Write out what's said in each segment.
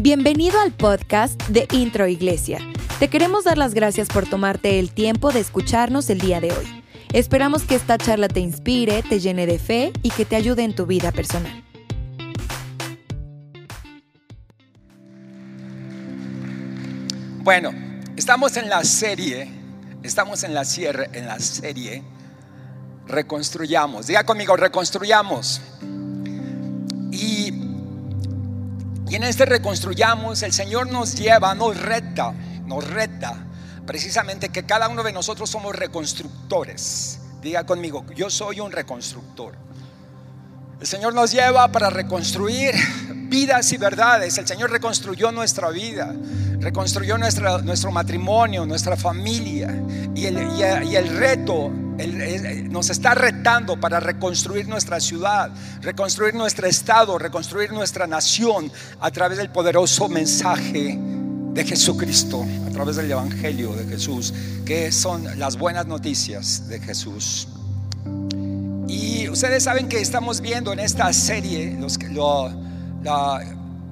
Bienvenido al podcast de Intro Iglesia. Te queremos dar las gracias por tomarte el tiempo de escucharnos el día de hoy. Esperamos que esta charla te inspire, te llene de fe y que te ayude en tu vida personal. Bueno, estamos en la serie, estamos en la, cierre, en la serie Reconstruyamos. Diga conmigo, reconstruyamos. En este reconstruyamos, el Señor nos lleva, nos reta, nos reta precisamente que cada uno de nosotros somos reconstructores. Diga conmigo, yo soy un reconstructor. El Señor nos lleva para reconstruir vidas y verdades. El Señor reconstruyó nuestra vida, reconstruyó nuestra, nuestro matrimonio, nuestra familia. Y el, y reto nos está retando para reconstruir nuestra ciudad, reconstruir nuestro estado, reconstruir nuestra nación a través del poderoso mensaje de Jesucristo, a través del Evangelio de Jesús, que son las buenas noticias de Jesús. Y ustedes saben que estamos viendo en esta serie, los, lo,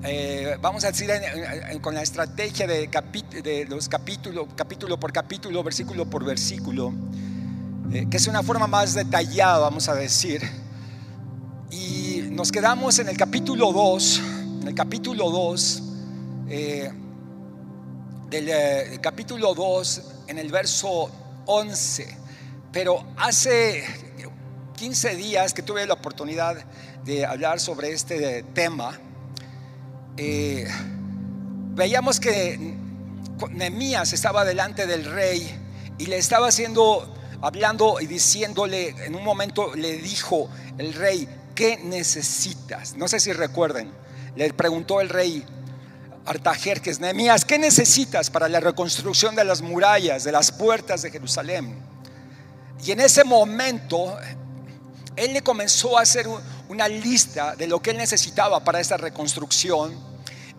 eh, vamos a decir, con la estrategia de, de los capítulos, capítulo por capítulo, versículo por versículo, eh, que es una forma más detallada, vamos a decir. Y nos quedamos en el capítulo 2, en el capítulo 2, eh, del capítulo 2, en el verso 11. Pero hace 15 días que tuve la oportunidad de hablar sobre este tema, eh, veíamos que Nehemías estaba delante del rey y le estaba haciendo hablando y diciéndole, en un momento le dijo el rey, ¿qué necesitas? No sé si recuerden, le preguntó el rey Artajerjes, Nehemías, ¿qué necesitas para la reconstrucción de las murallas, de las puertas de Jerusalén? Y en ese momento, él le comenzó a hacer una lista de lo que él necesitaba para esa reconstrucción.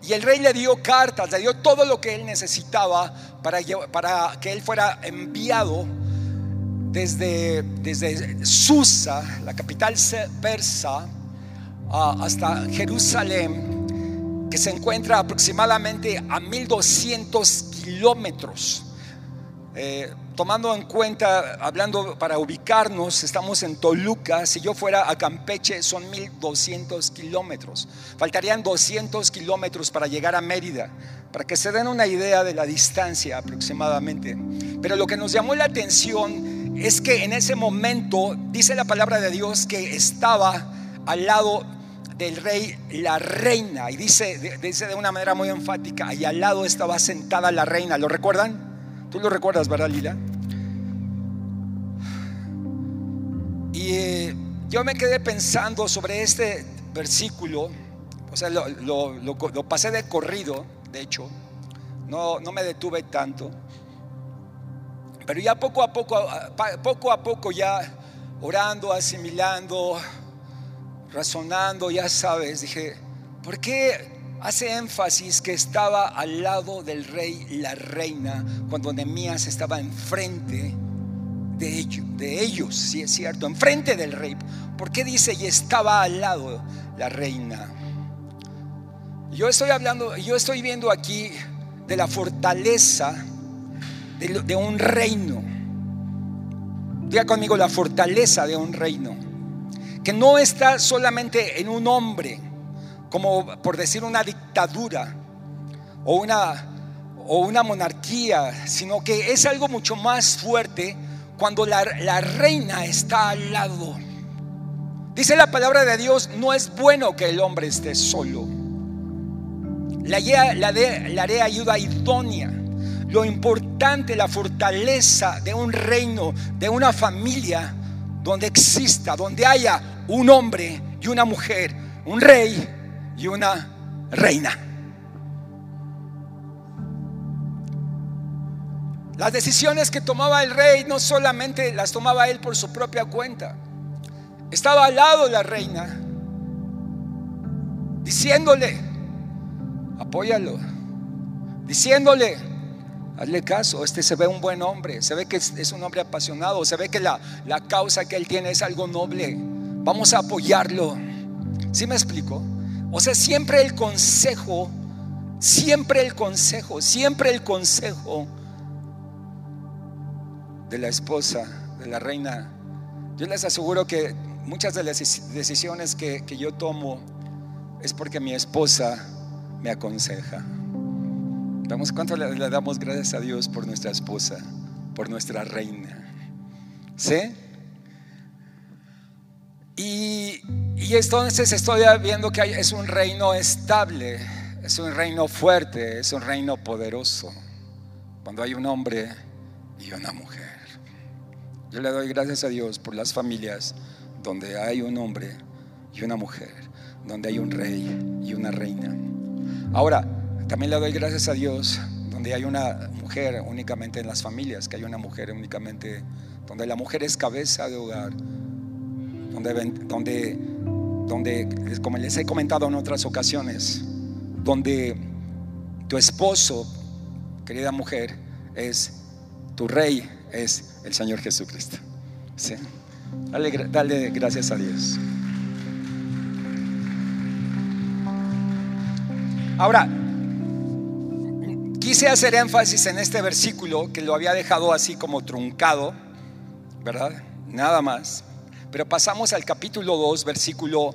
Y el rey le dio cartas, le dio todo lo que él necesitaba para, para que él fuera enviado desde, desde Susa, la capital persa, hasta Jerusalén, que se encuentra aproximadamente a 1200 kilómetros. Eh, tomando en cuenta, hablando para ubicarnos, estamos en Toluca, si yo fuera a Campeche son 1200 kilómetros. Faltarían 200 kilómetros para llegar a Mérida, para que se den una idea de la distancia aproximadamente. Pero lo que nos llamó la atención es que en ese momento dice la palabra de Dios que estaba al lado del rey la reina y dice, dice de una manera muy enfática y al lado estaba sentada la reina ¿lo recuerdan? tú lo recuerdas verdad Lila? Y eh, yo me quedé pensando sobre este versículo o sea lo, lo pasé de corrido de hecho no, no me detuve tanto pero ya poco a poco, poco a poco ya orando, asimilando, razonando, ya sabes, dije, ¿por qué hace énfasis que estaba al lado del rey la reina cuando Nehemías estaba enfrente de ellos, de ellos, si es cierto, enfrente del rey? ¿Por qué dice y estaba al lado la reina? Yo estoy hablando, yo estoy viendo aquí de la fortaleza de, un reino. Diga conmigo la fortaleza de un reino. Que no está solamente en un hombre, como por decir una dictadura o una, o una monarquía, sino que es algo mucho más fuerte cuando la, la reina está al lado. Dice la palabra de Dios, no es bueno que el hombre esté solo. La, la, la haré ayuda idónea lo importante, la fortaleza de un reino, de una familia donde exista, donde haya un hombre y una mujer, un rey y una reina. Las decisiones que tomaba el rey no solamente las tomaba él por su propia cuenta. Estaba al lado la reina, diciéndole, apóyalo, diciéndole, Hazle caso, este se ve un buen hombre, se ve que es, un hombre apasionado, se ve que la, la, causa que él tiene es algo noble. Vamos a apoyarlo. ¿Sí me explico? O sea, siempre el consejo Siempre el consejo, siempre el consejo de la esposa, de la reina. Yo les aseguro que muchas de las decisiones que, yo tomo es porque mi esposa me aconseja. Vamos, ¿cuánto le, le, damos gracias a Dios por nuestra esposa, por nuestra reina? ¿Sí? Y, y entonces estoy viendo que es un reino estable, es un reino fuerte, es un reino poderoso. Cuando hay un hombre y una mujer. Yo le doy gracias a Dios por las familias donde hay un hombre y una mujer, donde hay un rey y una reina. Ahora, también le doy gracias a Dios donde hay una mujer únicamente en las familias, que hay una mujer únicamente, donde la mujer es cabeza de hogar, donde, donde, donde como les he comentado en otras ocasiones, donde tu esposo, querida mujer, es tu rey, es el Señor Jesucristo. ¿Sí? Dale, gracias a Dios. Ahora, quise hacer énfasis en este versículo que lo había dejado así como truncado, ¿verdad? Nada más. Pero pasamos al capítulo 2, versículo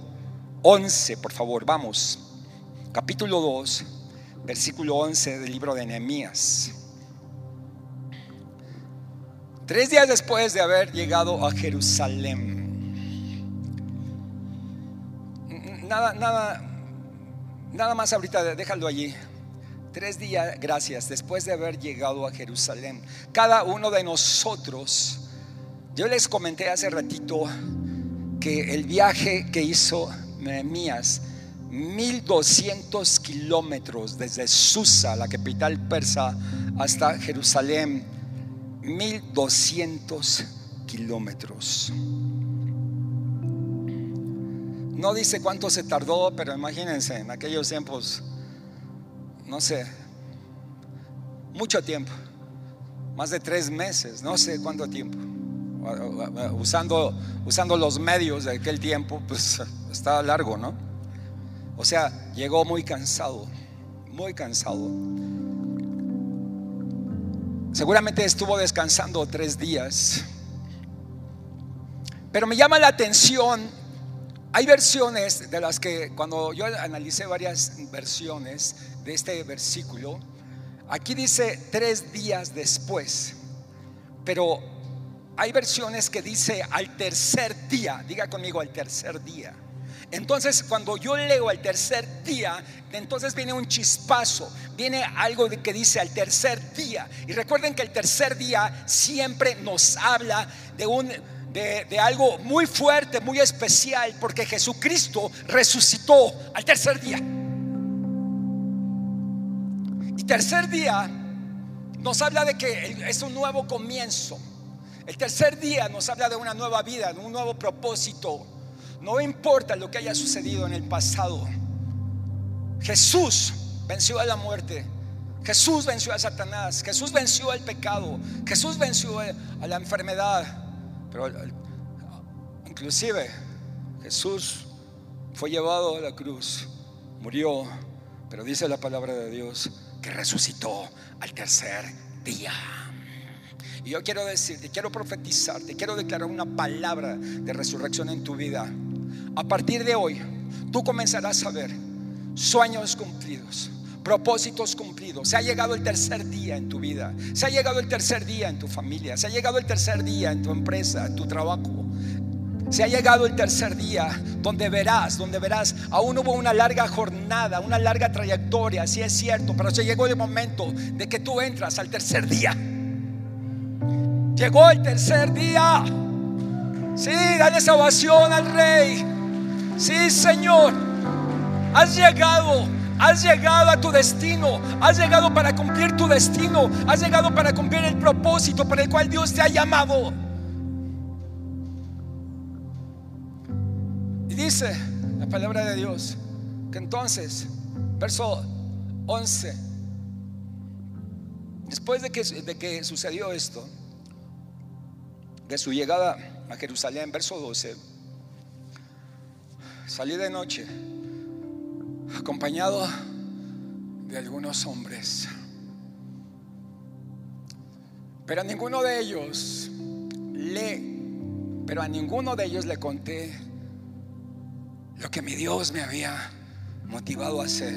11, por favor, vamos. Capítulo 2, versículo 11 del libro de Nehemías. Tres días después de haber llegado a Jerusalén. Nada, nada, nada más ahorita, déjalo allí. Tres días, gracias, después de haber llegado a Jerusalén. Cada uno de nosotros, yo les comenté hace ratito que el viaje que hizo Nehemías, 1200 kilómetros desde Susa, la capital persa, hasta Jerusalén, 1200 kilómetros. No dice cuánto se tardó, pero imagínense, en aquellos tiempos, no sé, mucho tiempo, más de tres meses, no sé cuánto tiempo. Usando, usando los medios de aquel tiempo, pues estaba largo, ¿no? O sea, llegó muy cansado, muy cansado. Seguramente estuvo descansando tres días. Pero me llama la atención, hay versiones de las que cuando yo analicé varias versiones de este versículo, aquí dice tres días después, pero hay versiones que dice al tercer día, diga conmigo al tercer día. Entonces, cuando yo leo al tercer día, entonces viene un chispazo, viene algo que dice al tercer día. Y recuerden que el tercer día siempre nos habla de un de, algo muy fuerte, muy especial, porque Jesucristo resucitó al tercer día. Y tercer día nos habla de que es un nuevo comienzo. El tercer día nos habla de una nueva vida, de un nuevo propósito no importa lo que haya sucedido en el pasado. Jesús venció a la muerte. Jesús venció a Satanás. Jesús venció al pecado. Jesús venció a la enfermedad. Pero inclusive Jesús fue llevado a la cruz. Murió. Pero dice la palabra de Dios que resucitó al tercer día. Y yo quiero decirte, quiero profetizarte, quiero declarar una palabra de resurrección en tu vida. A partir de hoy, tú comenzarás a ver sueños cumplidos, propósitos cumplidos. Se ha llegado el tercer día en tu vida, se ha llegado el tercer día en tu familia, se ha llegado el tercer día en tu empresa, en tu trabajo. Se ha llegado el tercer día donde verás, donde verás, aún hubo una larga jornada, una larga trayectoria, si es cierto, pero se llegó el momento de que tú entras al tercer día. Llegó el tercer día. Sí, dale salvación al rey. Sí, Señor, has llegado. Has llegado a tu destino, has llegado para cumplir tu destino, has llegado para cumplir el propósito por el cual Dios te ha llamado. Y dice la palabra de Dios que entonces, verso 11, después de que, de que sucedió esto, de su llegada a Jerusalén, verso 12, salí de noche acompañado de algunos hombres. Pero a ninguno de ellos le, pero a ninguno de ellos le conté lo que mi Dios me había motivado a hacer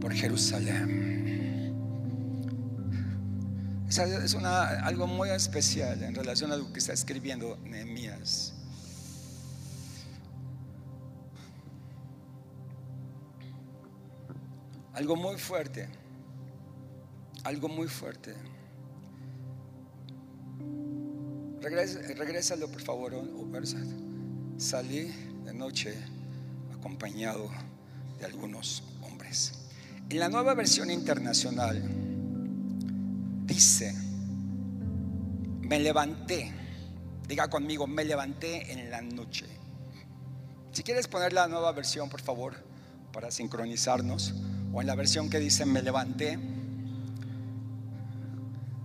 por Jerusalén. Es algo muy especial en relación a lo que está escribiendo Nehemías. Algo muy fuerte. Algo muy fuerte. Regrésalo por favor, Salí de noche acompañado de algunos hombres. En la nueva versión internacional dice, me levanté, diga conmigo, me levanté en la noche. Si quieres poner la nueva versión, por favor, para sincronizarnos, o en la versión que dice, me levanté,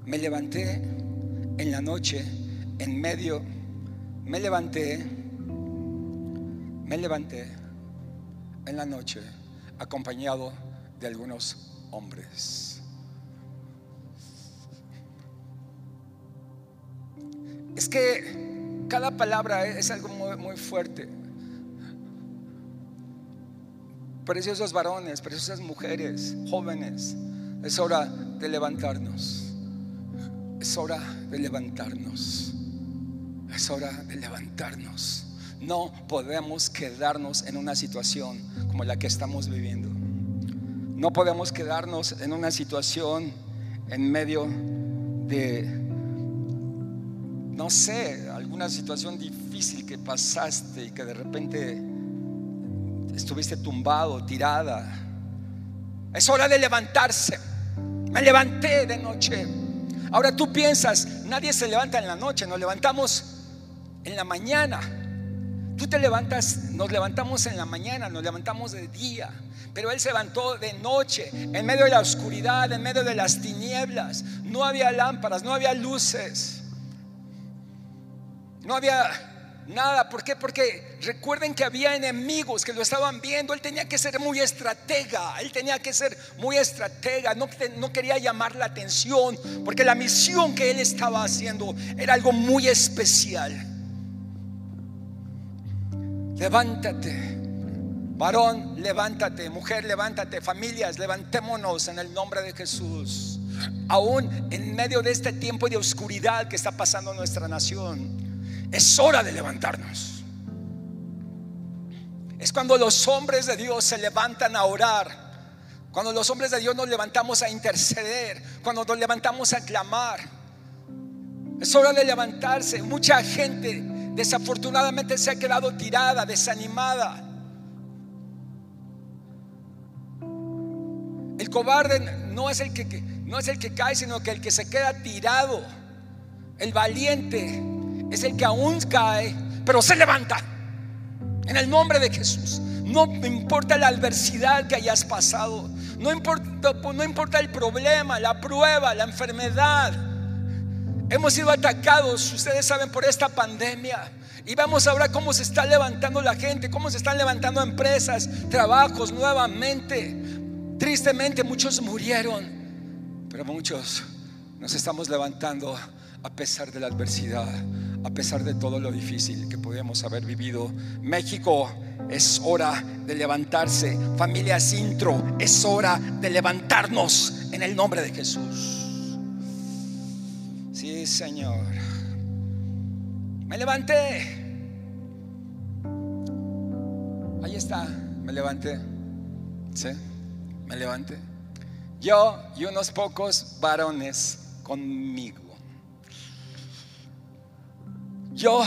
me levanté en la noche, en medio, me levanté, me levanté en la noche, acompañado de algunos hombres. Es que cada palabra es algo muy, fuerte. Preciosos varones, preciosas mujeres, jóvenes, es hora de levantarnos. Es hora de levantarnos. Es hora de levantarnos. No podemos quedarnos en una situación como la que estamos viviendo. No podemos quedarnos en una situación en medio de no sé, alguna situación difícil que pasaste y que de repente estuviste tumbado, tirada. Es hora de levantarse. Me levanté de noche. Ahora tú piensas, nadie se levanta en la noche, nos levantamos en la mañana. Tú te levantas, nos levantamos en la mañana, nos levantamos de día, pero Él se levantó de noche, en medio de la oscuridad, en medio de las tinieblas. No había lámparas, no había luces. No había nada. ¿Por qué? Porque recuerden que había enemigos que lo estaban viendo. Él tenía que ser muy estratega. Él tenía que ser muy estratega. No, quería llamar la atención. Porque la misión que él estaba haciendo era algo muy especial. Levántate. Varón, levántate. Mujer, levántate. Familias, levantémonos en el nombre de Jesús. Aún en medio de este tiempo de oscuridad que está pasando en nuestra nación es hora de levantarnos. Es cuando los hombres de Dios se levantan a orar. Cuando los hombres de Dios nos levantamos a interceder. Cuando nos levantamos a clamar. Es hora de levantarse. Mucha gente desafortunadamente se ha quedado tirada, desanimada. El cobarde no es el que, no es el que cae, sino que el que se queda tirado. El valiente es el que aún cae, pero se levanta. En el nombre de Jesús. No importa la adversidad que hayas pasado. No importa, el problema, la prueba, la enfermedad. Hemos sido atacados, ustedes saben, por esta pandemia. Y vamos ahora cómo se está levantando la gente, cómo se están levantando empresas, trabajos nuevamente. Tristemente muchos murieron, pero muchos nos estamos levantando a pesar de la adversidad, a pesar de todo lo difícil que podemos haber vivido. México es hora de levantarse. Familia Sintro, es hora de levantarnos en el nombre de Jesús. Sí, Señor. Me levanté. Ahí está, me levanté. Sí, me levanté. Yo y unos pocos varones conmigo. Yo,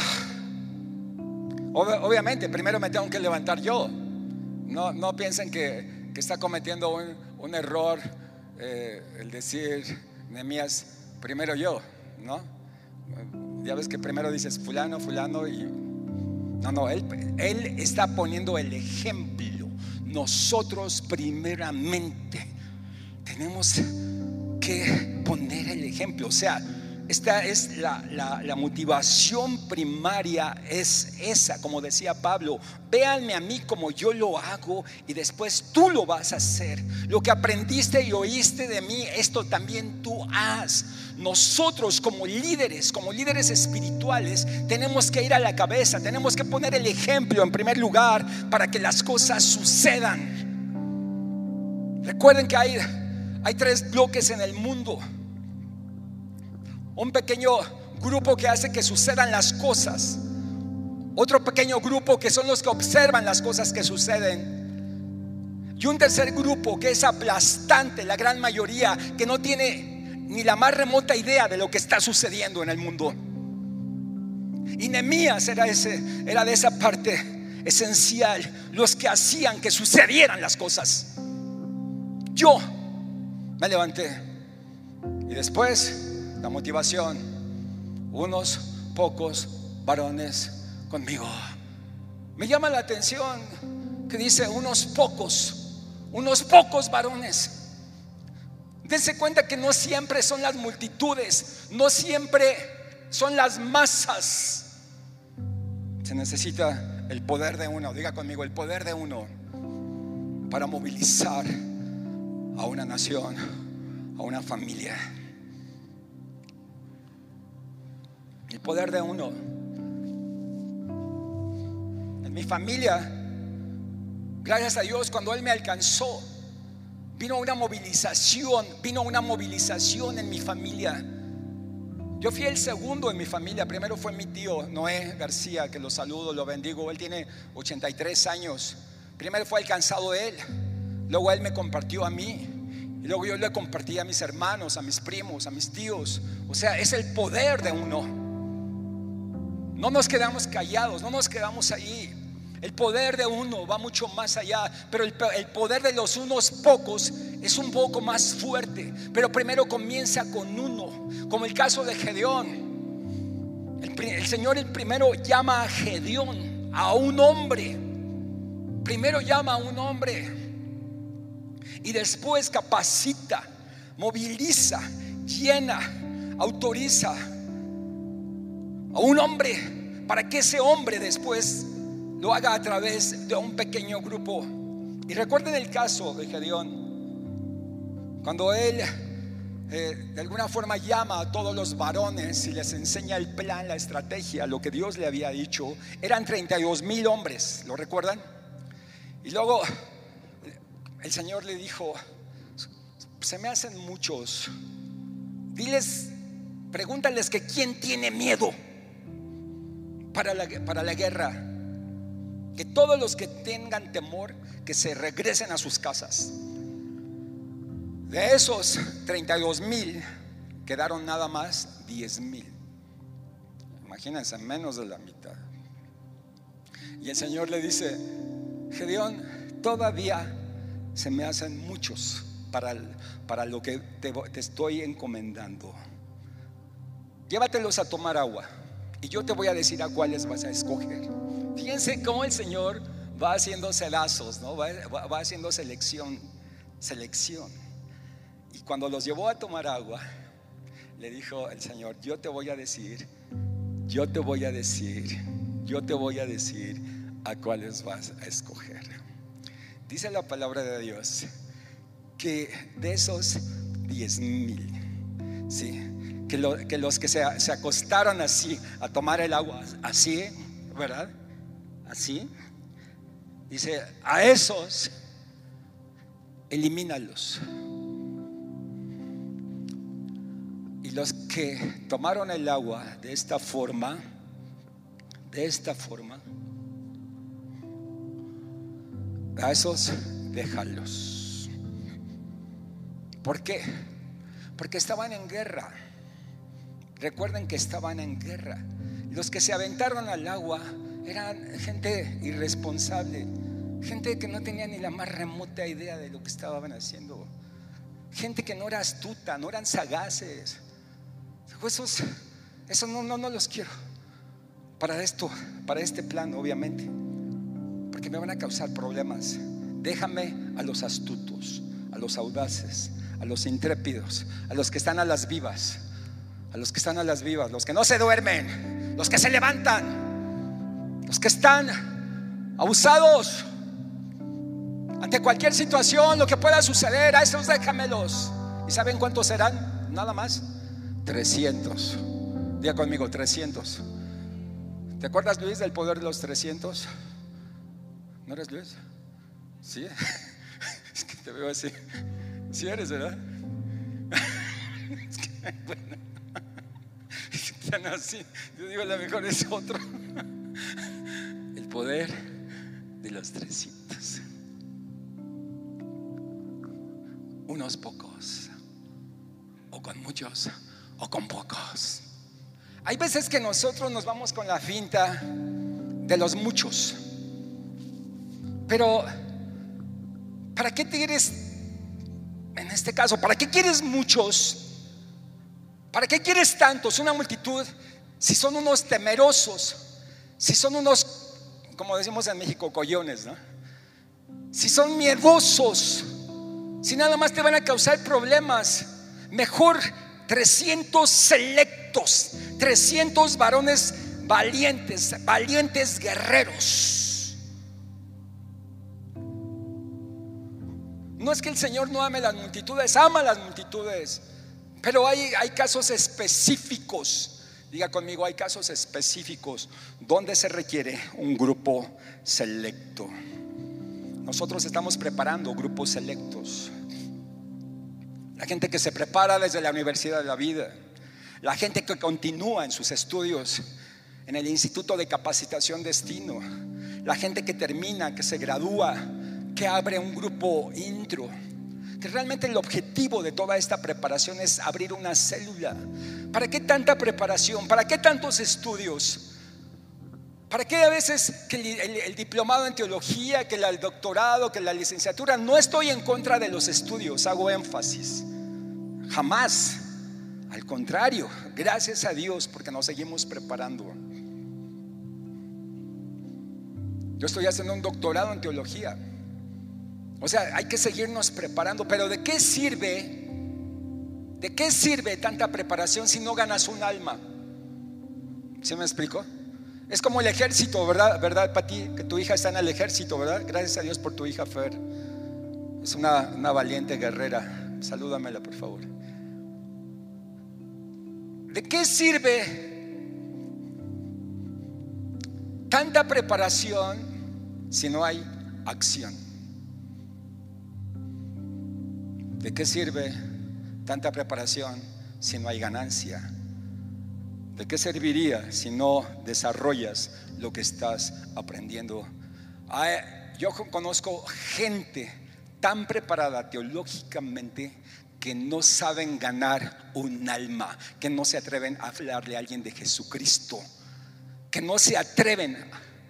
obviamente, primero me tengo que levantar yo. No, no piensen que, está cometiendo un, error eh, el decir, Nemías, primero yo, ¿no? Ya ves que primero dices fulano, fulano y... No, no, él, él está poniendo el ejemplo. Nosotros primeramente tenemos que poner el ejemplo. O sea, esta es la, la, motivación primaria, es esa, como decía Pablo, véanme a mí como yo lo hago y después tú lo vas a hacer. Lo que aprendiste y oíste de mí, esto también tú haz. Nosotros como líderes, como líderes espirituales, tenemos que ir a la cabeza, tenemos que poner el ejemplo en primer lugar para que las cosas sucedan. Recuerden que hay, hay tres bloques en el mundo un pequeño grupo que hace que sucedan las cosas. Otro pequeño grupo que son los que observan las cosas que suceden. Y un tercer grupo que es aplastante, la gran mayoría, que no tiene ni la más remota idea de lo que está sucediendo en el mundo. Y Nemías era, ese, era de esa parte esencial, los que hacían que sucedieran las cosas. Yo me levanté y después la motivación, unos pocos varones conmigo. Me llama la atención que dice unos pocos, unos pocos varones. Dense cuenta que no siempre son las multitudes, no siempre son las masas. Se necesita el poder de uno, diga conmigo, el poder de uno para movilizar a una nación, a una familia. El poder de uno. En mi familia, gracias a Dios, cuando Él me alcanzó, vino una movilización, vino una movilización en mi familia. Yo fui el segundo en mi familia. Primero fue mi tío Noé García, que lo saludo, lo bendigo. Él tiene 83 años. Primero fue alcanzado él. Luego él me compartió a mí. Y luego yo le compartí a mis hermanos, a mis primos, a mis tíos. O sea, es el poder de uno. No nos quedamos callados, no nos quedamos ahí. El poder de uno va mucho más allá, pero el, poder de los unos pocos es un poco más fuerte. Pero primero comienza con uno, como el caso de Gedeón. El, el Señor el primero llama a Gedeón, a un hombre. Primero llama a un hombre y después capacita, moviliza, llena, autoriza a un hombre para que ese hombre después lo haga a través de un pequeño grupo. Y recuerden el caso de Gedeón, cuando él eh, de alguna forma llama a todos los varones y les enseña el plan, la estrategia, lo que Dios le había dicho, eran 32 mil hombres, ¿lo recuerdan? Y luego el Señor le dijo, se me hacen muchos, diles, pregúntales que quién tiene miedo para la, para la guerra. Que todos los que tengan temor, que se regresen a sus casas. De esos 32 mil, quedaron nada más 10 mil. Imagínense, menos de la mitad. Y el Señor le dice, Gedeón, todavía se me hacen muchos para, para lo que te, te estoy encomendando. Llévatelos a tomar agua. Y yo te voy a decir a cuáles vas a escoger. Fíjense cómo el Señor va haciendo sedazos, ¿no? va, va haciendo selección, selección. Y cuando los llevó a tomar agua, le dijo el Señor, yo te voy a decir, yo te voy a decir, yo te voy a decir a cuáles vas a escoger. Dice la palabra de Dios que de esos diez mil, ¿sí? Que, los que se, acostaron así a tomar el agua, así, ¿verdad? Así. Dice, a esos, elimínalos. Y los que tomaron el agua de esta forma, de esta forma, a esos déjalos. ¿Por qué? Porque estaban en guerra. Recuerden que estaban en guerra. Los que se aventaron al agua eran gente irresponsable, gente que no tenía ni la más remota idea de lo que estaban haciendo, gente que no era astuta, no eran sagaces. Esos, esos no, no, no los quiero para esto, para este plan, obviamente, porque me van a causar problemas. Déjame a los astutos, a los audaces, a los intrépidos, a los que están a las vivas a los que están a las vivas, los que no se duermen, los que se levantan, los que están abusados ante cualquier situación, lo que pueda suceder, a esos déjamelos. ¿Y saben cuántos serán? Nada más. 300. Diga conmigo, 300. ¿Te acuerdas, Luis, del poder de los 300? ¿No eres Luis? Sí. Es que te veo así. Sí eres, ¿verdad? Es que, bueno. Yo digo, la mejor es otro. El poder de los 300. Unos pocos. O con muchos. O con pocos. Hay veces que nosotros nos vamos con la finta de los muchos. Pero, ¿para qué quieres, en este caso, para qué quieres muchos? ¿Para qué quieres tantos, una multitud, si son unos temerosos, si son unos, como decimos en México, collones, ¿no? Si son miedosos, si nada más te van a causar problemas, mejor 300 selectos, 300 varones valientes, valientes guerreros. No es que el Señor no ame las multitudes, ama las multitudes, pero hay, hay casos específicos. Diga conmigo, hay casos específicos donde se requiere un grupo selecto. Nosotros estamos preparando grupos selectos. La gente que se prepara desde la Universidad de la Vida. La gente que continúa en sus estudios en el Instituto de Capacitación Destino. La gente que termina, que se gradúa, que abre un grupo intro. Realmente el objetivo de toda esta preparación es abrir una célula. ¿Para qué tanta preparación? ¿Para qué tantos estudios? ¿Para qué a veces que el, el, diplomado en teología, que el doctorado, que la licenciatura? No estoy en contra de los estudios, hago énfasis. Jamás. Al contrario, gracias a Dios porque nos seguimos preparando. Yo estoy haciendo un doctorado en teología. O sea, hay que seguirnos preparando. Pero ¿de qué sirve? ¿De qué sirve tanta preparación si no ganas un alma? ¿Se me explico? Es como el ejército, ¿verdad? ¿Verdad, Pati? Que tu hija está en el ejército, ¿verdad? Gracias a Dios por tu hija Fer. Es una, una valiente guerrera. Salúdamela, por favor. ¿De qué sirve tanta preparación si no hay acción? ¿De qué sirve tanta preparación si no hay ganancia? ¿De qué serviría si no desarrollas lo que estás aprendiendo? yo conozco gente tan preparada teológicamente que no saben ganar un alma, que no se atreven a hablarle a alguien de Jesucristo, que no se atreven,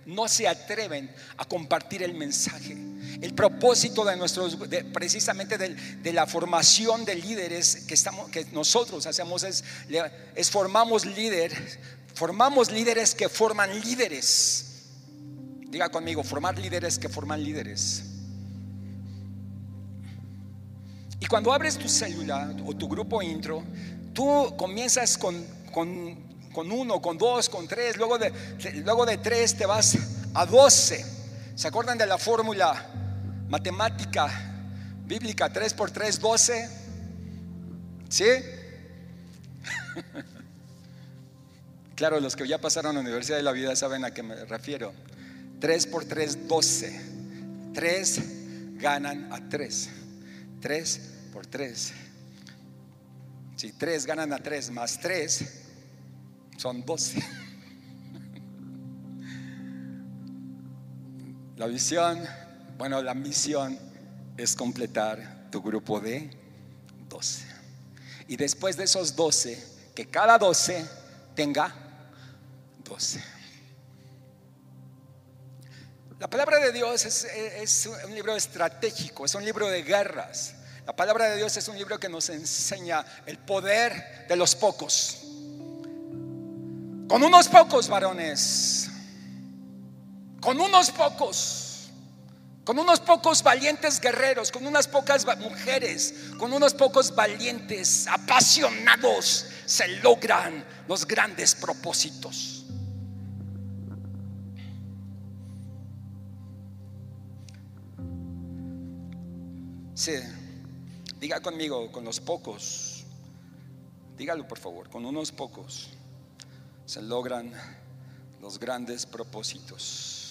no se atreven a compartir el mensaje. El propósito de nuestros, precisamente de, la formación de líderes que, estamos, que nosotros hacemos es, es formamos líderes, formamos líderes que forman líderes. Diga conmigo, formar líderes que forman líderes. Y cuando abres tu célula o tu grupo intro, tú comienzas con, uno, con dos, con tres, luego de, luego de tres te vas a doce. ¿Se acuerdan de la fórmula matemática bíblica 3 por 3, 12? ¿Sí? claro, los que ya pasaron a la Universidad de la Vida saben a qué me refiero. 3 por 3, 12. 3 ganan a 3. 3 por 3. Si 3 ganan a 3 más 3, son 12. La visión, bueno, la misión es completar tu grupo de 12. Y después de esos 12, que cada 12 tenga 12. La palabra de Dios es, un libro estratégico, es un libro de guerras. La palabra de Dios es un libro que nos enseña el poder de los pocos. Con unos pocos varones, con unos pocos, con unos pocos valientes guerreros, con unas pocas mujeres, con unos pocos valientes, apasionados, se logran los grandes propósitos. Sí, diga conmigo, con los pocos, dígalo por favor, con unos pocos se logran los grandes propósitos.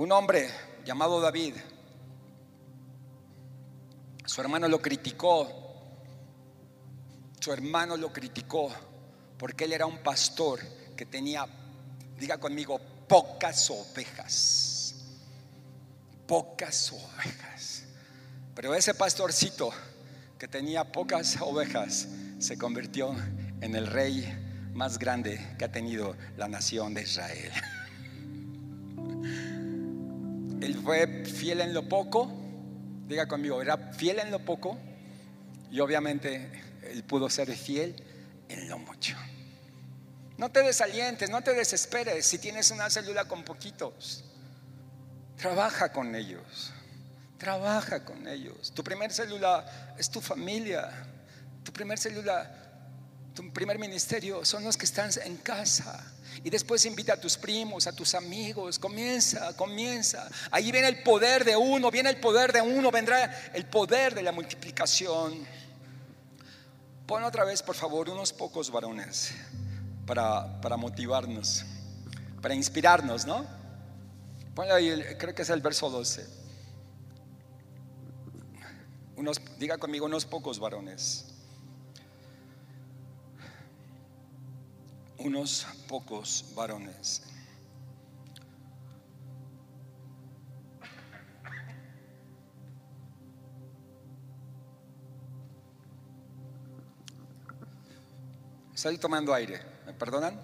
Un hombre llamado David, su hermano lo criticó, su hermano lo criticó porque él era un pastor que tenía, diga conmigo, pocas ovejas, pocas ovejas. Pero ese pastorcito que tenía pocas ovejas se convirtió en el rey más grande que ha tenido la nación de Israel. Él fue fiel en lo poco, diga conmigo, era fiel en lo poco y obviamente él pudo ser fiel en lo mucho. No te desalientes, no te desesperes si tienes una célula con poquitos. Trabaja con ellos, trabaja con ellos. Tu primer célula es tu familia, tu primer célula, tu primer ministerio son los que están en casa. Y después invita a tus primos, a tus amigos. Comienza, comienza. Ahí viene el poder de uno, viene el poder de uno, vendrá el poder de la multiplicación. Pon otra vez, por favor, unos pocos varones para, para motivarnos, para inspirarnos, ¿no? Ponle ahí, creo que es el verso 12. Unos, diga conmigo unos pocos varones. Unos pocos varones. Estoy tomando aire, ¿me perdonan?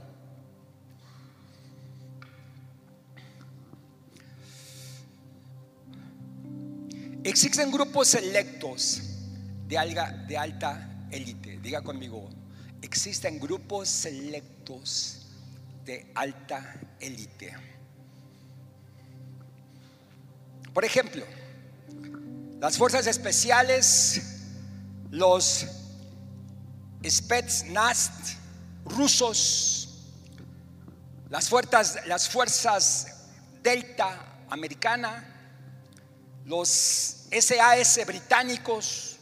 Existen grupos selectos de, alta élite. Diga conmigo, existen grupos selectos de alta élite. Por ejemplo, las fuerzas especiales, los Spetsnaz rusos, las fuerzas, las fuerzas Delta americana, los SAS británicos,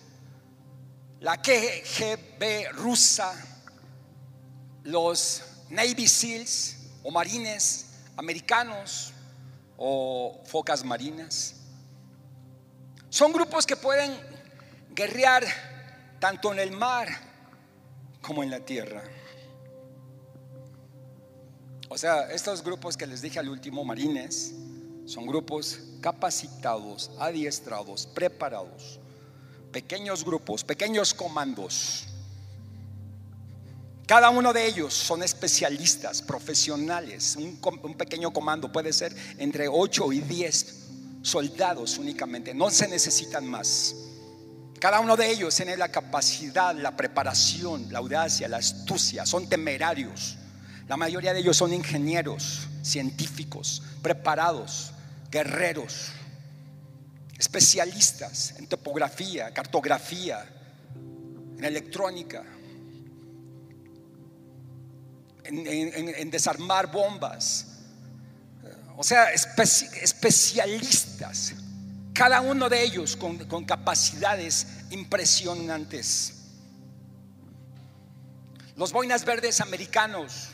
la KGB rusa, los Navy SEALs o marines americanos o focas marinas. Son grupos que pueden guerrear tanto en el mar como en la tierra. O sea, estos grupos que les dije al último, marines, son grupos capacitados, adiestrados, preparados, pequeños grupos, pequeños comandos cada uno de ellos son especialistas, profesionales. Un, pequeño comando puede ser entre 8 y 10 soldados únicamente. No se necesitan más. Cada uno de ellos tiene la capacidad, la preparación, la audacia, la astucia. Son temerarios. La mayoría de ellos son ingenieros, científicos, preparados, guerreros, especialistas en topografía, cartografía, en electrónica en, desarmar bombas. O sea, especialistas. Cada uno de ellos con, capacidades impresionantes. Los boinas verdes americanos,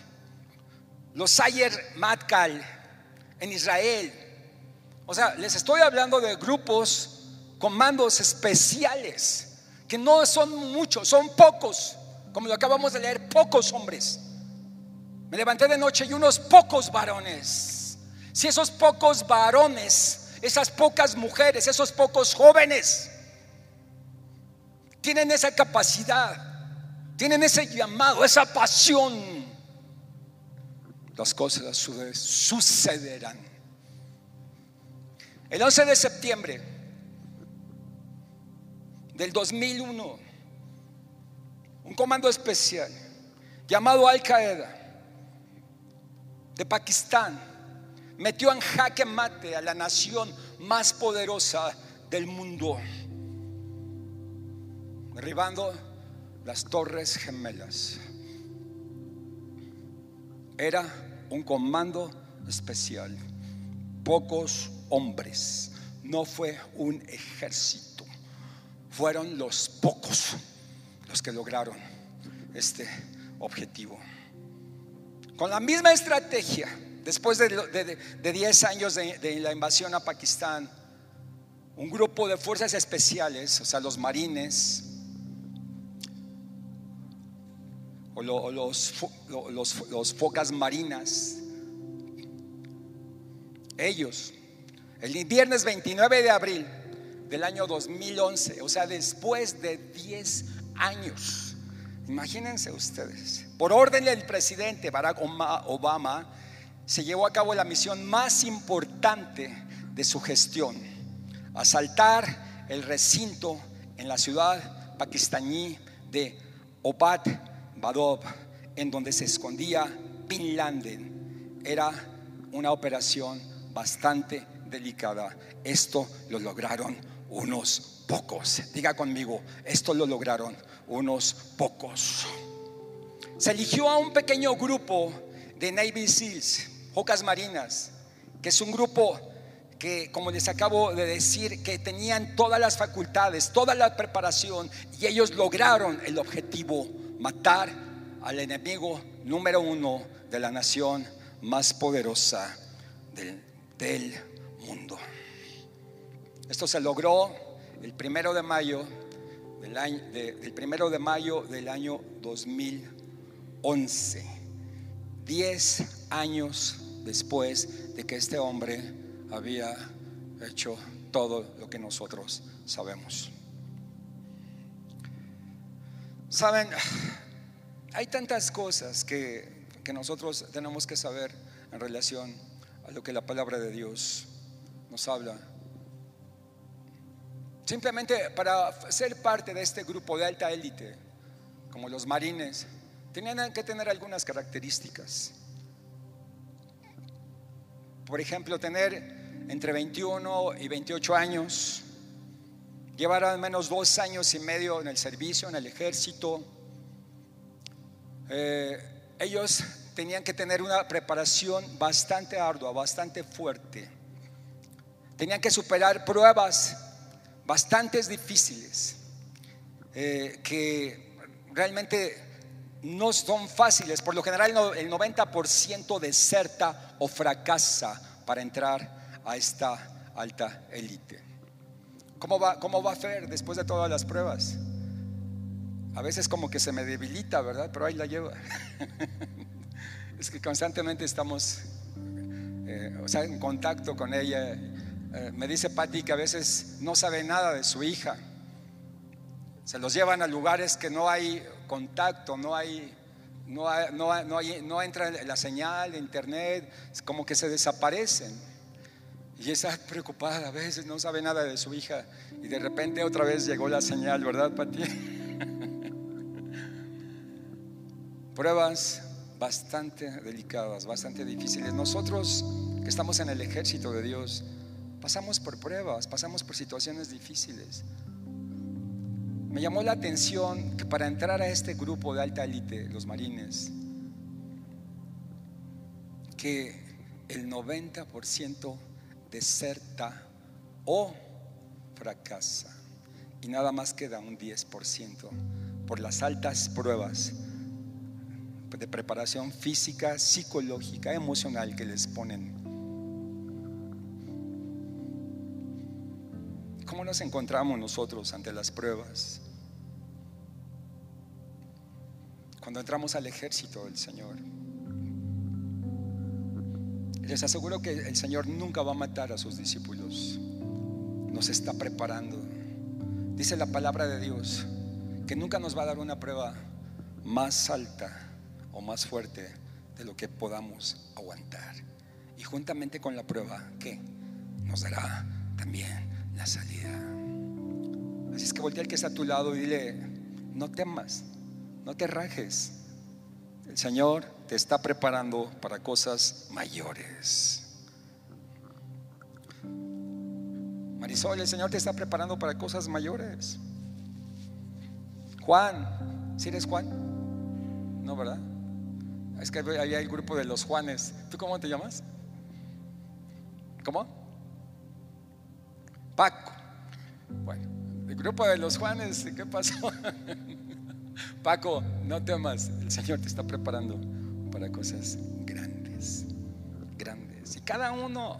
los Sayer Matkal en Israel. O sea, les estoy hablando de grupos, comandos especiales, que no son muchos, son pocos, como lo acabamos de leer, pocos hombres. Me levanté de noche y unos pocos varones. Si esos pocos varones, esas pocas mujeres, esos pocos jóvenes tienen esa capacidad, tienen ese llamado, esa pasión, las cosas sucederán. El 11 de septiembre del 2001, un comando especial llamado Al Qaeda de Pakistán metió en jaque mate a la nación más poderosa del mundo, derribando las torres gemelas. Era un comando especial, pocos hombres, no fue un ejército, fueron los pocos los que lograron este objetivo. Con la misma estrategia, después de 10 años de, la invasión a Pakistán, un grupo de fuerzas especiales, o sea, los marines, o, los, los focas marinas, ellos, el viernes 29 de abril del año 2011, o sea, después de 10 años, Imagínense ustedes, por orden del presidente Barack Obama, se llevó a cabo la misión más importante de su gestión, asaltar el recinto en la ciudad pakistaní de Obad Badob, en donde se escondía Bin Laden. Era una operación bastante delicada. Esto lo lograron unos pocos. Diga conmigo, esto lo lograron unos pocos. Se eligió a un pequeño grupo de Navy SEALs, Jocas Marinas, que es un grupo que, como les acabo de decir, que tenían todas las facultades, toda la preparación, y ellos lograron el objetivo, matar al enemigo número uno de la nación más poderosa del, del mundo. Esto se logró el primero de mayo del, año, primero de mayo del año 2011, diez años después de que este hombre había hecho todo lo que nosotros sabemos. Saben, hay tantas cosas que, que nosotros tenemos que saber en relación a lo que la palabra de Dios nos habla Simplemente para ser parte de este grupo de alta élite, como los marines, tenían que tener algunas características. Por ejemplo, tener entre 21 y 28 años, llevar al menos dos años y medio en el servicio, en el ejército. Eh, ellos tenían que tener una preparación bastante ardua, bastante fuerte. Tenían que superar pruebas bastantes difíciles, eh, que realmente no son fáciles. Por lo general el 90% deserta o fracasa para entrar a esta alta élite. ¿Cómo va, ¿Cómo va a ser después de todas las pruebas? A veces como que se me debilita, ¿verdad? Pero ahí la lleva. es que constantemente estamos eh, o sea, en contacto con ella eh, me dice Patti que a veces no sabe nada de su hija. Se los llevan a lugares que no hay contacto, no hay, no, no, no, entra la señal internet, como que se desaparecen. Y está preocupada a veces, no sabe nada de su hija. Y de repente otra vez llegó la señal, ¿verdad, Pati? Pruebas bastante delicadas, bastante difíciles. Nosotros que estamos en el ejército de Dios, Pasamos por pruebas, pasamos por situaciones difíciles. Me llamó la atención que para entrar a este grupo de alta élite, los marines, que el 90% deserta o fracasa y nada más queda un 10% por las altas pruebas de preparación física, psicológica, emocional que les ponen ¿Cómo nos encontramos nosotros ante las pruebas? Cuando entramos al ejército del Señor. Les aseguro que el Señor nunca va a matar a sus discípulos. Nos está preparando. Dice la palabra de Dios que nunca nos va a dar una prueba más alta o más fuerte de lo que podamos aguantar. Y juntamente con la prueba, ¿qué? Nos dará también la salida. Así es que voltea al que está a tu lado y dile, no temas, no te rajes. El Señor te está preparando para cosas mayores. Marisol, el Señor te está preparando para cosas mayores. Juan, si ¿sí eres Juan? No, ¿verdad? Es que había el grupo de los Juanes. ¿Tú cómo te llamas? ¿Cómo? Paco. Bueno, el grupo de los Juanes, ¿qué pasó? Paco, no temas, el Señor te está preparando para cosas grandes, grandes. Y cada uno,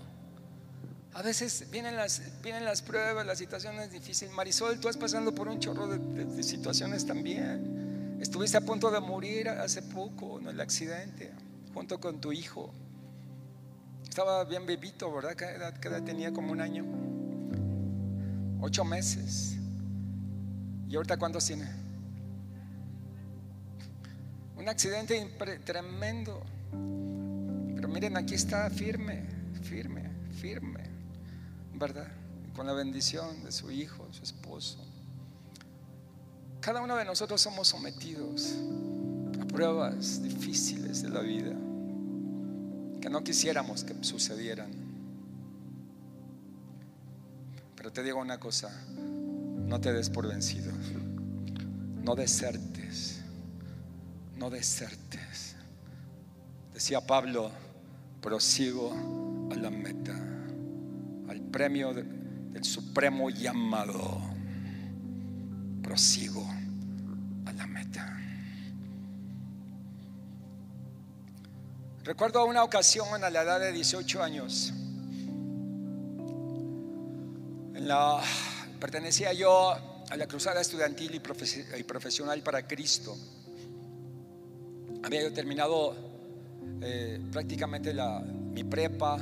a veces vienen las, vienen las pruebas, las situaciones difíciles. Marisol, tú has pasando por un chorro de, situaciones también. Estuviste a punto de morir hace poco en el accidente, junto con tu hijo. Estaba bien bebito, ¿verdad? ¿Qué qué edad tenía? Como un año. Ocho meses. ¿Y ahorita cuántos tiene? Un accidente tremendo. Pero miren, aquí está firme, firme, firme, ¿verdad? Con la bendición de su hijo, su esposo. Cada uno de nosotros somos sometidos a pruebas difíciles de la vida que no quisiéramos que sucedieran. Pero te digo una cosa, no te des por vencido, no desertes no desertes. Decía Pablo, prosigo a la meta, al premio del supremo llamado. Prosigo a la meta. Recuerdo una ocasión a la edad de 18 años. La, pertenecía yo a la Cruzada Estudiantil y Profesional para Cristo había terminado eh, prácticamente mi prepa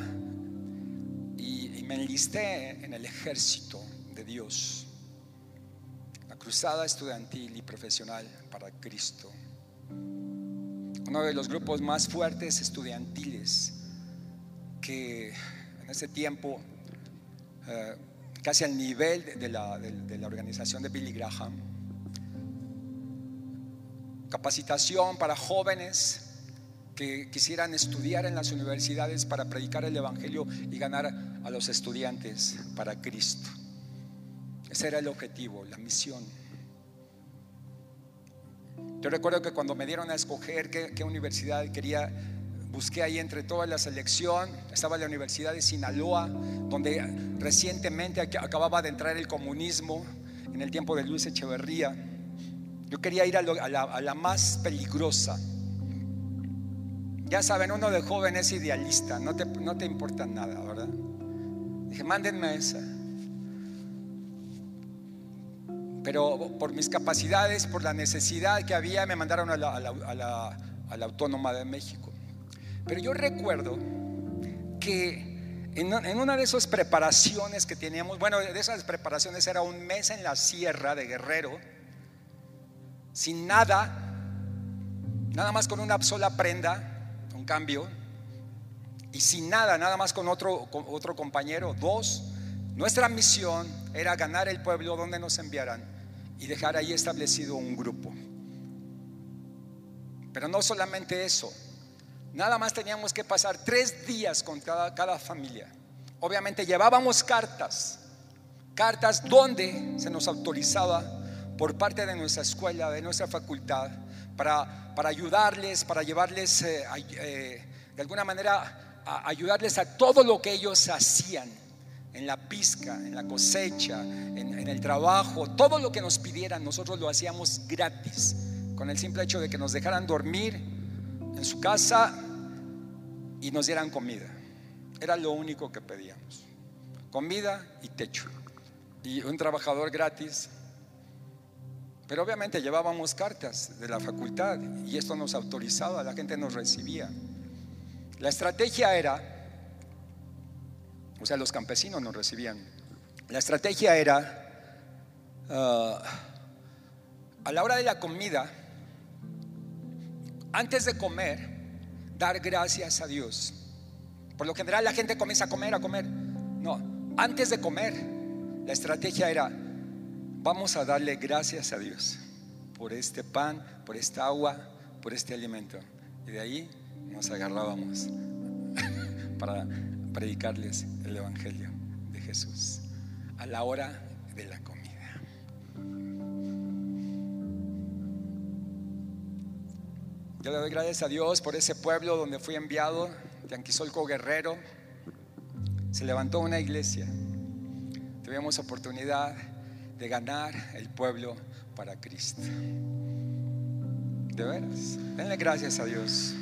y, me enlisté en el ejército de Dios, la cruzada estudiantil y profesional para Cristo. Uno de los grupos más fuertes estudiantiles que en ese tiempo, eh, casi al nivel de la, de la organización de Billy Graham, capacitación para jóvenes que quisieran estudiar en las universidades para predicar el Evangelio y ganar a los estudiantes para Cristo. Ese era el objetivo, la misión. Yo recuerdo que cuando me dieron a escoger qué, universidad quería, busqué ahí entre toda la selección, estaba la Universidad de Sinaloa, donde recientemente acababa de entrar el comunismo en el tiempo de Luis Echeverría. Yo quería ir a, la, más peligrosa. Ya saben, uno de joven es idealista, no te, no te importa nada, ¿verdad? Dije, mándenme esa. Pero por mis capacidades, por la necesidad que había, me mandaron a la Autónoma de México. Pero yo recuerdo que en, una de esas preparaciones que teníamos, bueno, de esas preparaciones era un mes en la sierra de Guerrero, sin nada, nada más con una sola prenda, un cambio, y sin nada, nada más con otro, otro compañero, dos, nuestra misión era ganar el pueblo donde nos enviaran y dejar ahí establecido un grupo. Pero no solamente eso, nada más teníamos que pasar tres días con cada, cada familia. Obviamente llevábamos cartas, cartas donde se nos autorizaba por parte de nuestra escuela, de nuestra facultad, para, para ayudarles, para llevarles eh, eh, de alguna manera, a ayudarles a todo lo que ellos hacían en la pizca, en la cosecha, en, en, el trabajo, todo lo que nos pidieran, nosotros lo hacíamos gratis, con el simple hecho de que nos dejaran dormir en su casa y nos dieran comida. Era lo único que pedíamos, comida y techo. Y un trabajador gratis pero obviamente llevábamos cartas de la facultad y esto nos autorizaba, la gente nos recibía. La estrategia era, o sea, los campesinos nos recibían. La estrategia era, ah, a la hora de la comida, antes de comer, dar gracias a Dios. Por lo general la gente comienza a comer, a comer. No, antes de comer, la estrategia era, vamos a darle gracias a Dios por este pan, por esta agua, por este alimento. Y de ahí nos agarrábamos para predicarles el Evangelio de Jesús. a la hora de la comida. Yo le doy gracias a Dios por ese pueblo donde fui enviado, de Guerrero. Se levantó una iglesia. Tuvimos oportunidad de ganar el pueblo para Cristo. De veras, denle gracias a Dios.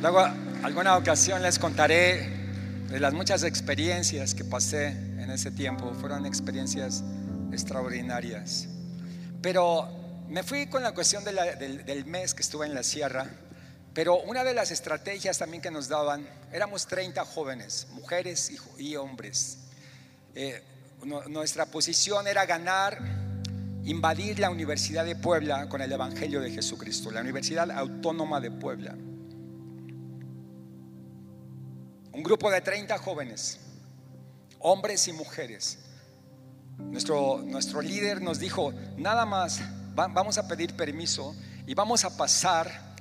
Luego, alguna ocasión les contaré de las muchas experiencias que pasé en ese tiempo. Fueron experiencias extraordinarias. Pero me fui con la cuestión del, mes que estuve en la sierra. Pero una de las estrategias también que nos daban, éramos 30 jóvenes, mujeres y, hombres. Eh, nuestra posición era ganar, invadir la Universidad de Puebla con el Evangelio de Jesucristo, la Universidad Autónoma de Puebla. Un grupo de 30 jóvenes, hombres y mujeres. Nuestro, nuestro líder nos dijo, nada más, vamos a pedir permiso y vamos a pasar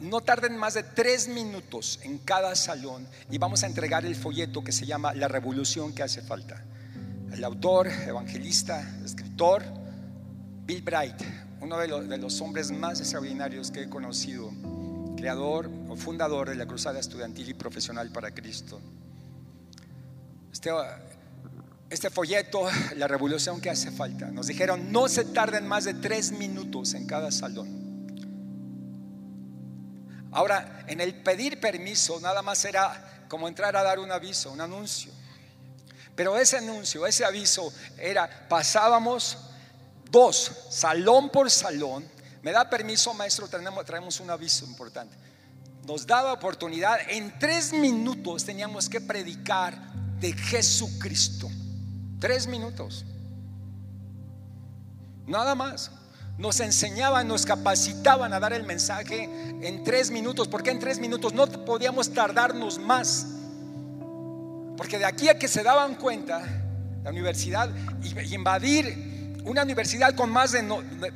no tarden más de tres minutos en cada salón y vamos a entregar el folleto que se llama La revolución que hace falta. El autor, evangelista, escritor, Bill Bright, uno de los, de los hombres más extraordinarios que he conocido, creador o fundador de la Cruzada Estudiantil y Profesional para Cristo. Este, este folleto, la revolución que hace falta, nos dijeron no se tarden más de tres minutos en cada salón. Ahora, en el pedir permiso nada más era como entrar a dar un aviso, un anuncio. Pero ese anuncio, ese aviso era, pasábamos dos, salón por salón. Me da permiso, maestro, traemos, traemos un aviso importante. Nos daba oportunidad, en tres minutos teníamos que predicar de Jesucristo. Tres minutos. Nada más nos enseñaban, nos capacitaban a dar el mensaje en tres minutos. ¿Por qué en tres minutos? No podíamos tardarnos más. Porque de aquí a que se daban cuenta, la universidad, y invadir una universidad con más de,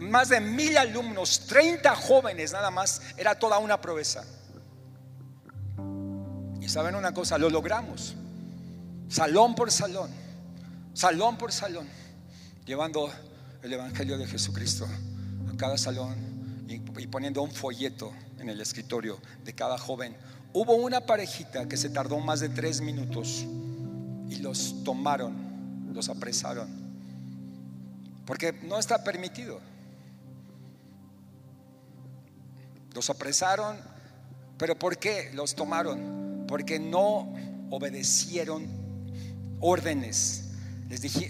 más de mil alumnos, 30 jóvenes nada más, era toda una proeza. Y saben una cosa, lo logramos. Salón por salón, salón por salón, llevando el Evangelio de Jesucristo a cada salón y, poniendo un folleto en el escritorio de cada joven. Hubo una parejita que se tardó más de tres minutos y los tomaron, los apresaron, porque no está permitido. Los apresaron, pero ¿por qué los tomaron? Porque no obedecieron órdenes.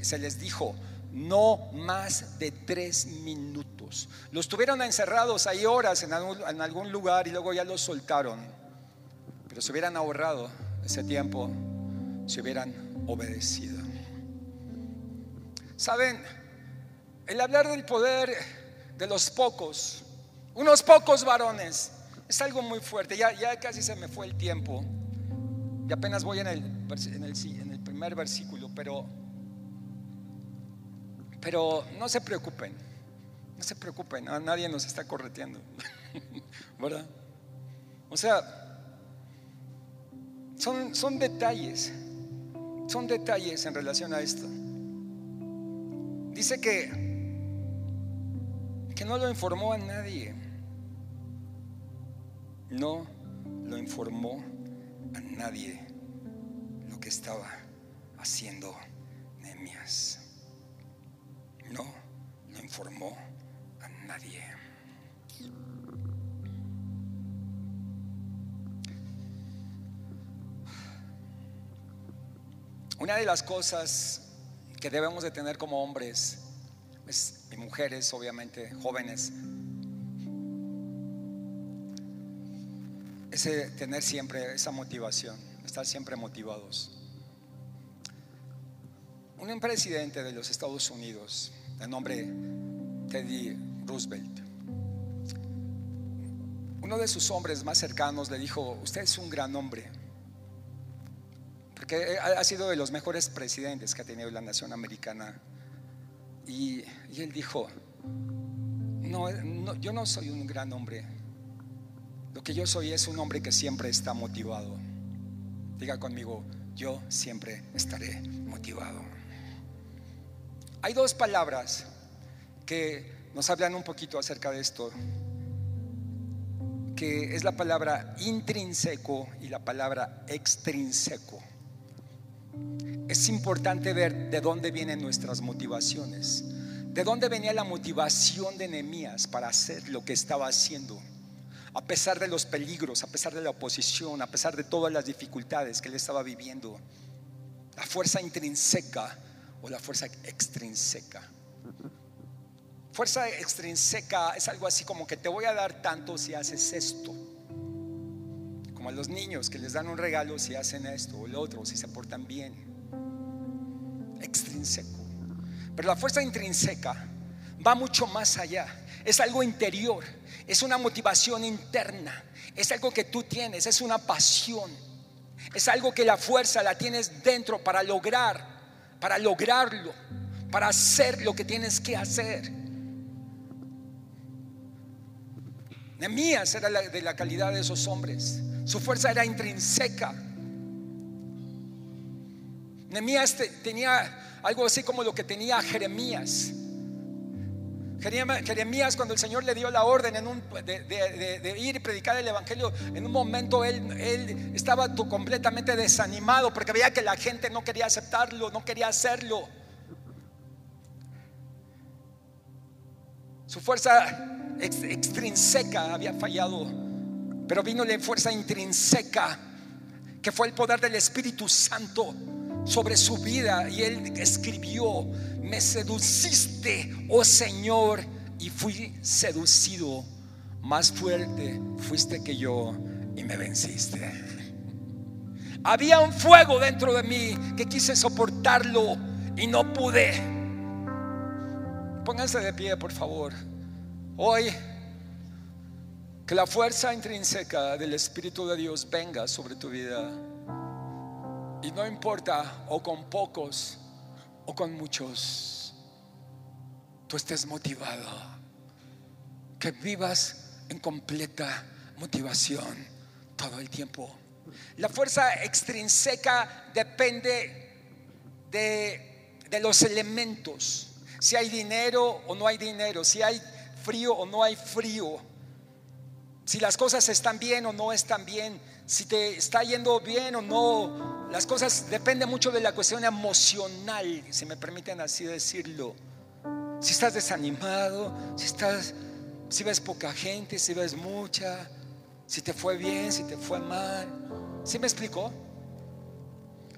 Se les dijo, no más de tres minutos. Los tuvieron encerrados ahí horas en algún, lugar y luego ya los soltaron. Pero se hubieran ahorrado ese tiempo, si hubieran obedecido. Saben, el hablar del poder de los pocos, unos pocos varones, es algo muy fuerte. Ya, casi se me fue el tiempo. Y apenas voy en en en el primer versículo, pero pero no se preocupen, no se preocupen, nadie nos está correteando, ¿verdad? O sea, son, son detalles, son detalles en relación a esto. Dice que, que no lo informó a nadie, no lo informó a nadie lo que estaba haciendo Nehemías no lo informó a nadie. Una de las cosas que debemos de tener como hombres y mujeres, obviamente, jóvenes, es tener siempre esa motivación, estar siempre motivados. Un presidente de los Estados Unidos de nombre Teddy Roosevelt. Uno de sus hombres más cercanos le dijo, usted es un gran hombre, porque ha sido de los mejores presidentes que ha tenido la nación americana. Y, él dijo, no, yo no soy un gran hombre, lo que yo soy es un hombre que siempre está motivado. Diga conmigo, yo siempre estaré motivado. Hay dos palabras que nos hablan un poquito acerca de esto, que es la palabra intrínseco y la palabra extrínseco. Es importante ver de dónde vienen nuestras motivaciones, de dónde venía la motivación de Nehemías para hacer lo que estaba haciendo a pesar de los peligros, a pesar de la oposición, a pesar de todas las dificultades que él estaba viviendo, la fuerza intrínseca o la fuerza extrínseca. Fuerza extrínseca es algo así como que te voy a dar tanto si haces esto. Como a los niños que les dan un regalo si hacen esto o lo otro, si se portan bien. Extrínseco. Pero la fuerza intrínseca va mucho más allá. Es algo interior es una motivación interna, es algo que tú tienes, es una pasión, es algo que la fuerza la tienes dentro para lograr, para lograrlo, para hacer lo que tienes que hacer. Nemías era de la calidad de esos hombres, su fuerza era intrínseca. Nemías tenía algo así como lo que tenía Jeremías Jeremías, cuando el Señor le dio la orden de, ir y predicar el Evangelio, en un momento él, estaba completamente desanimado porque veía que la gente no quería aceptarlo, no quería hacerlo. Su fuerza extrínseca había fallado, pero vino la fuerza intrínseca, que fue el poder del Espíritu Santo sobre su vida y él escribió, me seduciste, oh Señor, y fui seducido, más fuerte fuiste que yo y me venciste. Había un fuego dentro de mí que quise soportarlo y no pude. Pónganse de pie, por favor. Hoy, que la fuerza intrínseca del Espíritu de Dios venga sobre tu vida. Y no importa o con pocos o con muchos, tú estés motivado, que vivas en completa motivación todo el tiempo. La fuerza extrínseca depende de, de los elementos, si hay dinero o no hay dinero, si hay frío o no hay frío, si las cosas están bien o no están bien, si te está yendo bien o no, las cosas dependen mucho de la cuestión emocional, si me permiten así decirlo. Si estás desanimado, si estás, si ves poca gente, si ves mucha, si te fue bien, si te fue mal. ¿Sí me explicó?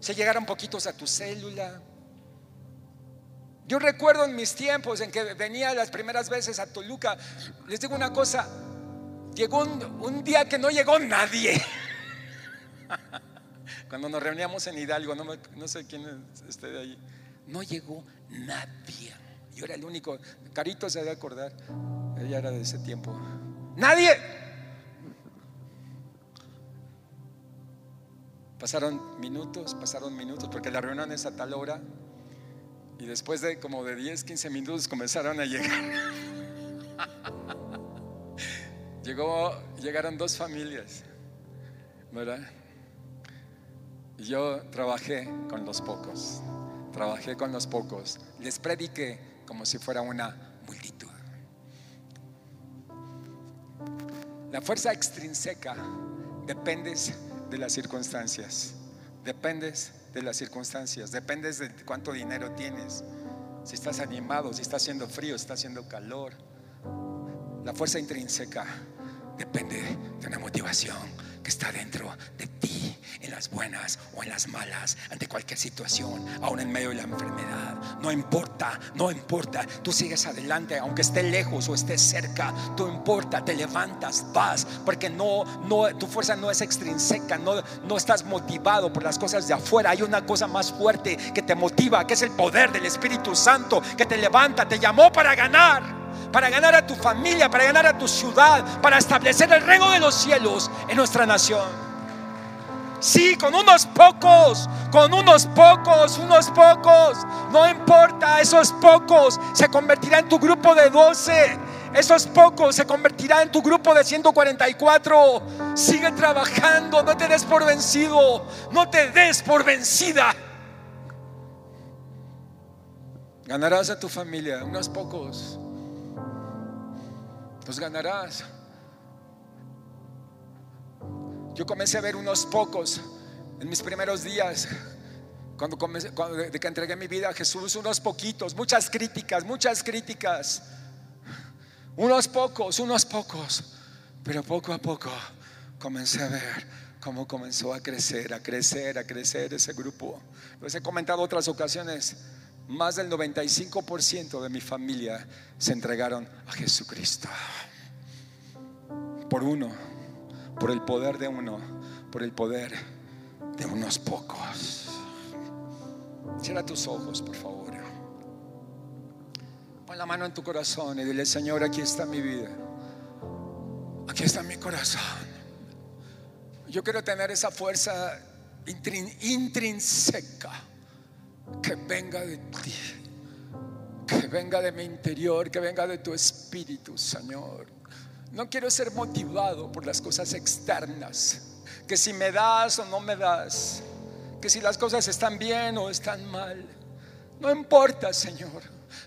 Si llegaron poquitos a tu célula. Yo recuerdo en mis tiempos en que venía las primeras veces a Toluca, les digo una cosa, llegó un, un día que no llegó nadie. Cuando nos reuníamos en Hidalgo, no, sé quién esté de ahí, no llegó nadie. Yo era el único. Carito se debe acordar. Ella era de ese tiempo. ¡Nadie! Pasaron minutos, pasaron minutos, porque la reunión es a tal hora. Y después de como de 10, 15 minutos comenzaron a llegar. Llegó, llegaron dos familias, ¿verdad? Yo trabajé con los pocos, trabajé con los pocos, les prediqué como si fuera una multitud. La fuerza extrínseca dependes de las circunstancias, dependes de las circunstancias, dependes de cuánto dinero tienes, si estás animado, si está haciendo frío, si está haciendo calor. La fuerza intrínseca depende de una motivación está dentro de ti en las buenas o en las malas, ante cualquier situación, aún en medio de la enfermedad. No importa, no importa. Tú sigues adelante, aunque esté lejos o esté cerca. Tú importa, te levantas, vas, porque no, no, tu fuerza no es extrínseca, no, no estás motivado por las cosas de afuera. Hay una cosa más fuerte que te motiva, que es el poder del Espíritu Santo, que te levanta, te llamó para ganar para ganar a tu familia, para ganar a tu ciudad, para establecer el reino de los cielos en nuestra nación. Sí, con unos pocos, con unos pocos, unos pocos. No importa, esos pocos se convertirán en tu grupo de doce. Esos pocos se convertirán en tu grupo de 144. Sigue trabajando, no te des por vencido, no te des por vencida. Ganarás a tu familia, unos pocos. Los ganarás. Yo comencé a ver unos pocos en mis primeros días, cuando, comencé, cuando de que entregué mi vida a Jesús, unos poquitos, muchas críticas, muchas críticas. Unos pocos, unos pocos. Pero poco a poco comencé a ver cómo comenzó a crecer, a crecer, a crecer ese grupo. Les he comentado otras ocasiones, más del 95% de mi familia se entregaron a Jesucristo. Por uno, por el poder de uno, por el poder de unos pocos. Cierra tus ojos, por favor. Pon la mano en tu corazón y dile, Señor, aquí está mi vida. Aquí está mi corazón. Yo quiero tener esa fuerza intrínseca que venga de ti, que venga de mi interior, que venga de tu espíritu, Señor. No quiero ser motivado por las cosas externas, que si me das o no me das, que si las cosas están bien o están mal. No importa, Señor.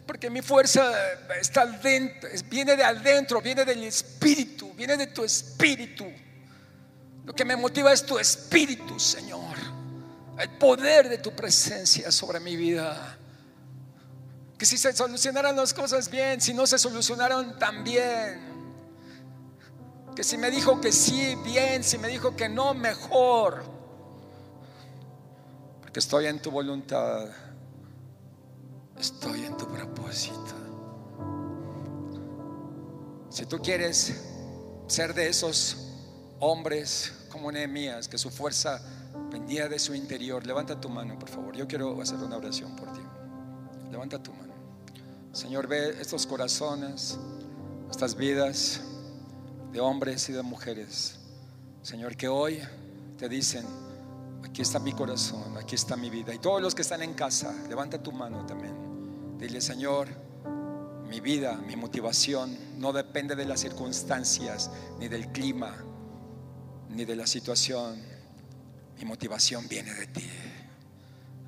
Porque mi fuerza está dentro, viene de adentro, viene del espíritu, viene de tu espíritu. Lo que me motiva es tu espíritu, Señor. El poder de tu presencia sobre mi vida. Que si se solucionaran las cosas bien, si no se solucionaron tan bien. Que si me dijo que sí, bien, si me dijo que no, mejor. Porque estoy en tu voluntad estoy en tu propósito. Si tú quieres ser de esos hombres como Nehemías, que su fuerza vendía de su interior, levanta tu mano, por favor. Yo quiero hacer una oración por ti. Levanta tu mano. Señor, ve estos corazones, estas vidas de hombres y de mujeres. Señor, que hoy te dicen, aquí está mi corazón, aquí está mi vida. Y todos los que están en casa, levanta tu mano también. Dile, Señor, mi vida, mi motivación no depende de las circunstancias, ni del clima, ni de la situación. Mi motivación viene de ti.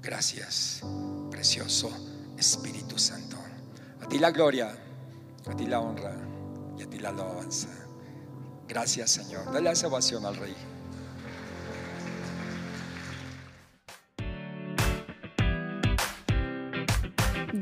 Gracias, precioso Espíritu Santo. A ti la gloria, a ti la honra y a ti la alabanza. Gracias, Señor. Dale la salvación al Rey.